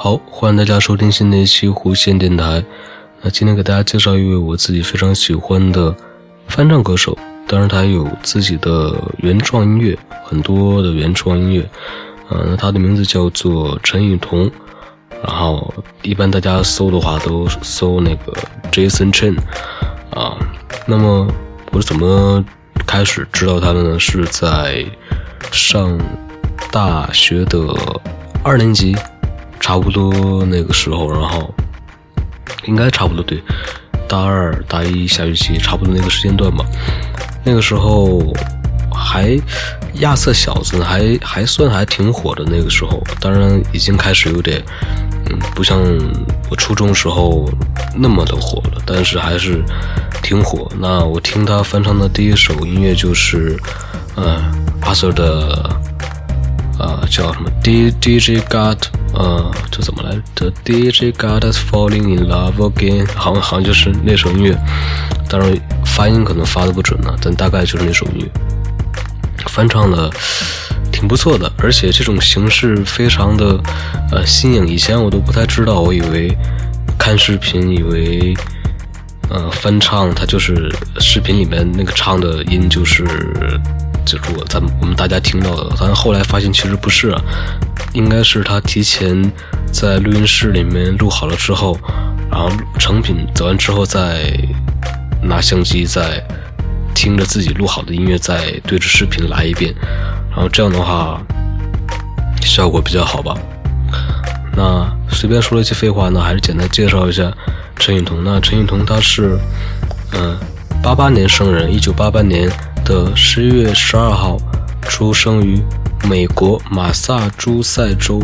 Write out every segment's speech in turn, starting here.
好，欢迎大家收听新的一期弧线电台。那今天给大家介绍一位我自己非常喜欢的翻唱歌手，当然他有自己的原创音乐，很多的原创音乐。嗯，他的名字叫做陈雨桐。然后一般大家搜的话都搜那个 Jason Chen 啊。那么我是怎么开始知道他的呢？是在上大学的二年级，差不多那个时候，然后应该差不多对，大二大一下学期差不多那个时间段吧。那个时候还亚瑟小子还还算还挺火的那个时候，当然已经开始有点。嗯，不像我初中时候那么的火了，但是还是挺火。那我听他翻唱的第一首音乐就是，呃，阿 Sir 的，呃，叫什么 D D J God，呃，这怎么来？The D J God is falling in love again，好像好像就是那首音乐。当然发音可能发的不准呢，但大概就是那首音乐。翻唱的。挺不错的，而且这种形式非常的呃新颖。以前我都不太知道，我以为看视频，以为呃翻唱，它就是视频里面那个唱的音就是就是我咱们我们大家听到的。但后来发现其实不是，啊，应该是他提前在录音室里面录好了之后，然后成品走完之后再拿相机再听着自己录好的音乐，再对着视频来一遍。然后这样的话，效果比较好吧。那随便说了一些废话呢，还是简单介绍一下陈雨桐。那陈雨桐他是，嗯，八八年生人，一九八八年的十一月十二号出生于美国马萨诸塞州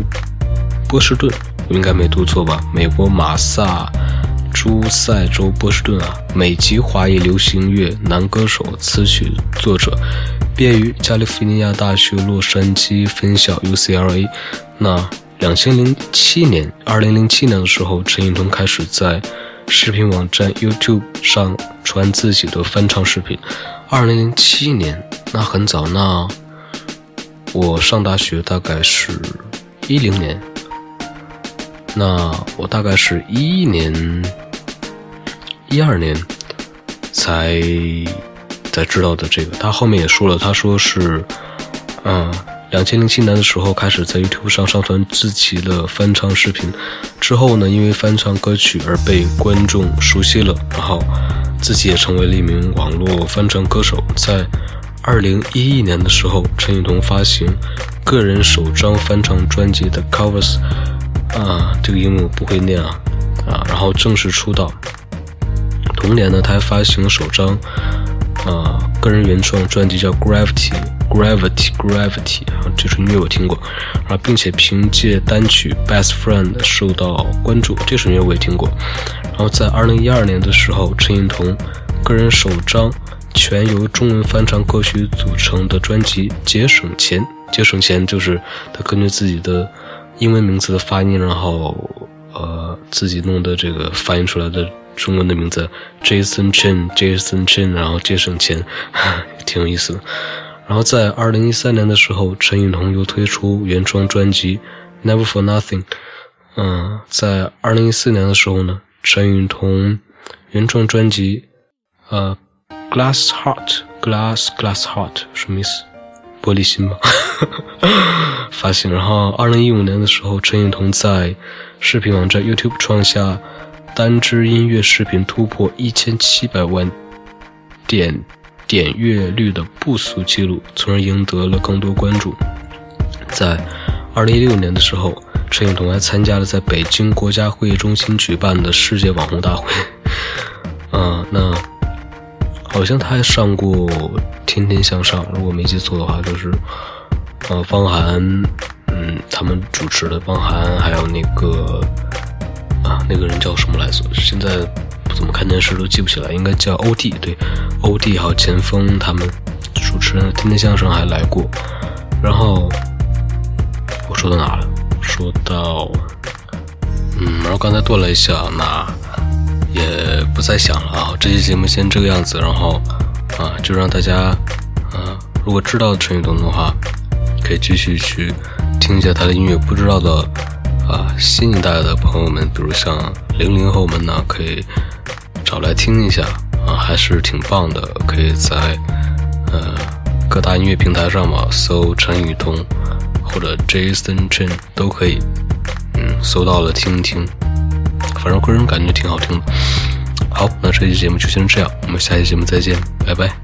波士顿，我应该没读错吧？美国马萨诸塞州波士顿啊，美籍华裔流行乐男歌手、词曲作者。毕业于加利福尼亚大学洛杉矶分校 （UCLA）。那两千零七年，二零零七年的时候，陈雨桐开始在视频网站 YouTube 上传自己的翻唱视频。二零零七年，那很早。那我上大学大概是一零年，那我大概是一一年、一二年才。才知道的这个，他后面也说了，他说是，嗯，两千零七年的时候开始在 YouTube 上上传自己的翻唱视频，之后呢，因为翻唱歌曲而被观众熟悉了，然后自己也成为了一名网络翻唱歌手。在二零一一年的时候，陈雨桐发行个人首张翻唱专辑的 Covers，啊，这个英文不会念啊，啊，然后正式出道。同年呢，他还发行了首张。啊，个人原创专辑叫《Gravity》，Gravity Gravity，啊，这首音乐我听过，啊，并且凭借单曲《Best Friend》受到关注，这首音乐我也听过。然后在二零一二年的时候，陈雨桐个人首张全由中文翻唱歌曲组成的专辑《节省钱》，节省钱就是他根据自己的英文名字的发音，然后呃自己弄的这个翻译出来的。中文的名字 Jason Chen，Jason Chen，然后节省钱，挺有意思的。然后在二零一三年的时候，陈雨桐又推出原创专辑《Never for Nothing》。嗯，在二零一四年的时候呢，陈雨桐原创专辑呃《Glass Heart》，Glass Glass Heart 什么意思？玻璃心吗？发行。然后二零一五年的时候，陈颖彤在视频网站 YouTube 创下。单支音乐视频突破一千七百万点点阅率的不俗记录，从而赢得了更多关注。在二零一六年的时候，陈颖彤还参加了在北京国家会议中心举办的世界网红大会。啊，那好像他还上过《天天向上》，如果没记错的话，就是呃，方涵，嗯，他们主持的，方涵还有那个。啊，那个人叫什么来着？现在不怎么看电视，都记不起来。应该叫欧弟，对，欧弟还有钱枫他们主持人《天天向上》还来过。然后我说到哪了？说到，嗯，然后刚才顿了一下，那也不再想了啊。这期节目先这个样子，然后啊，就让大家啊，如果知道陈雨桐的话，可以继续去听一下他的音乐；不知道的。啊，新一代的朋友们，比如像零零后们呢，可以找来听一下啊，还是挺棒的。可以在呃各大音乐平台上嘛，搜陈宇东或者 Jason Chen 都可以，嗯，搜到了听听，反正个人感觉挺好听的。好，那这期节目就先这样，我们下期节目再见，拜拜。